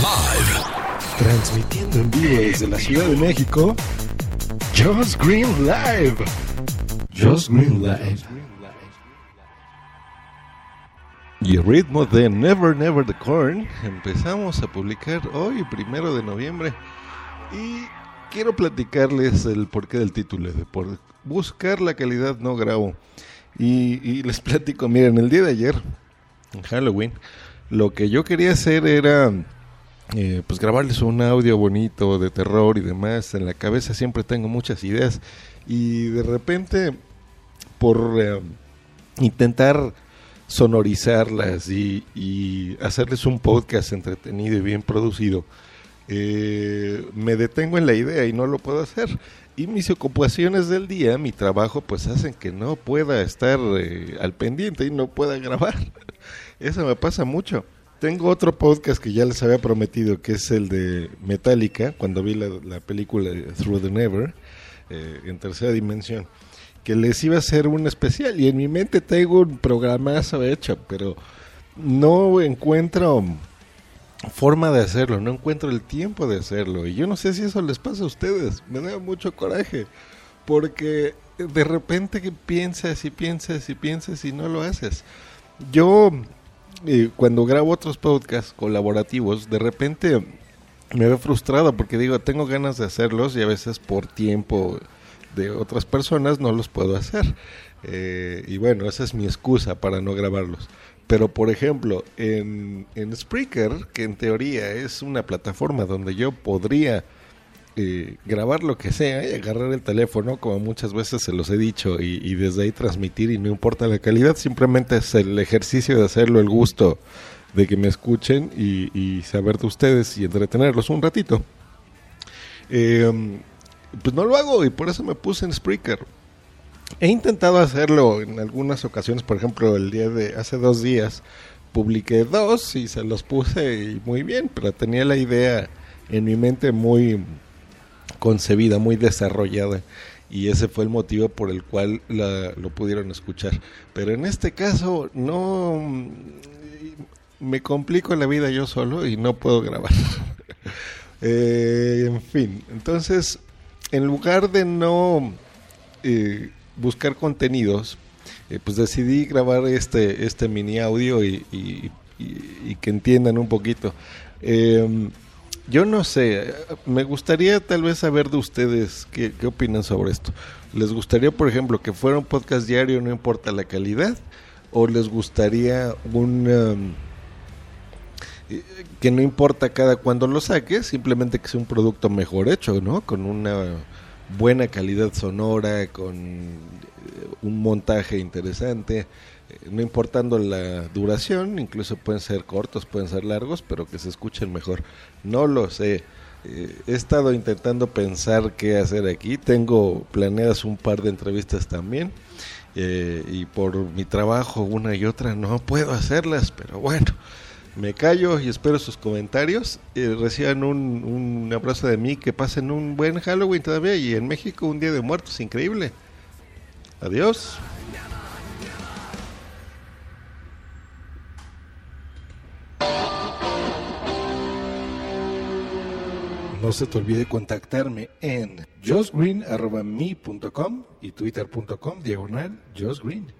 Live. Transmitiendo en vivo desde la Ciudad de México, Josh Green Live. Josh Green Live. Y el ritmo de Never Never the Corn empezamos a publicar hoy, primero de noviembre. Y quiero platicarles el porqué del título. De por buscar la calidad no grabo. Y, y les platico, miren, el día de ayer, en Halloween, lo que yo quería hacer era eh, pues grabarles un audio bonito de terror y demás. En la cabeza siempre tengo muchas ideas y de repente por eh, intentar sonorizarlas y, hacerles un podcast entretenido y bien producido, eh, me detengo en la idea y no lo puedo hacer. Y mis ocupaciones del día, mi trabajo, pues hacen que no pueda estar al pendiente y no pueda grabar. Eso me pasa mucho. Tengo otro podcast que ya les había prometido, que es el de Metallica, cuando vi la, la película Through the Never, eh, en tercera dimensión, que les iba a hacer un especial. Y en mi mente tengo un programazo hecho, pero no encuentro forma de hacerlo, no encuentro el tiempo de hacerlo. Y yo no sé si eso les pasa a ustedes, me da mucho coraje, porque de repente que piensas y piensas y piensas y no lo haces. Yo eh, cuando grabo otros podcasts colaborativos, de repente me veo frustrado porque digo, tengo ganas de hacerlos y a veces por tiempo de otras personas no los puedo hacer. Eh, y bueno, esa es mi excusa para no grabarlos. Pero por ejemplo, en, en Spreaker, que en teoría es una plataforma donde yo podría eh, grabar lo que sea y agarrar el teléfono, como muchas veces se los he dicho, y, desde ahí transmitir y no importa la calidad, simplemente es el ejercicio de hacerlo, el gusto de que me escuchen y, saber de ustedes y entretenerlos un ratito. Eh, pues no lo hago y por eso me puse en Spreaker. He intentado hacerlo en algunas ocasiones, por ejemplo, el día de hace dos días publiqué dos y se los puse y muy bien, pero tenía la idea en mi mente muy concebida, muy desarrollada y ese fue el motivo por el cual la, lo pudieron escuchar. Pero en este caso no me complico la vida yo solo y no puedo grabar. eh, en fin, entonces en lugar de no eh, buscar contenidos, eh, pues decidí grabar este, este mini audio y, que entiendan un poquito. Eh, yo no sé, me gustaría tal vez saber de ustedes qué, opinan sobre esto. ¿Les gustaría, por ejemplo, que fuera un podcast diario, no importa la calidad? ¿O les gustaría un... Um, que no importa cada cuando lo saques, simplemente que sea un producto mejor hecho, ¿no? Con una buena calidad sonora, con un montaje interesante, no importando la duración, incluso pueden ser cortos, pueden ser largos, pero que se escuchen mejor. No lo sé. Eh, he estado intentando pensar qué hacer aquí. Tengo planeadas un par de entrevistas también. Eh, y por mi trabajo, una y otra, no puedo hacerlas, pero bueno, me callo y espero sus comentarios. Eh, reciban un, un abrazo de mí, que pasen un buen Halloween todavía y en México un Día de Muertos increíble. Adiós. No se te olvide contactarme en josgreen.me.com y twitter.com diagonal josgreen.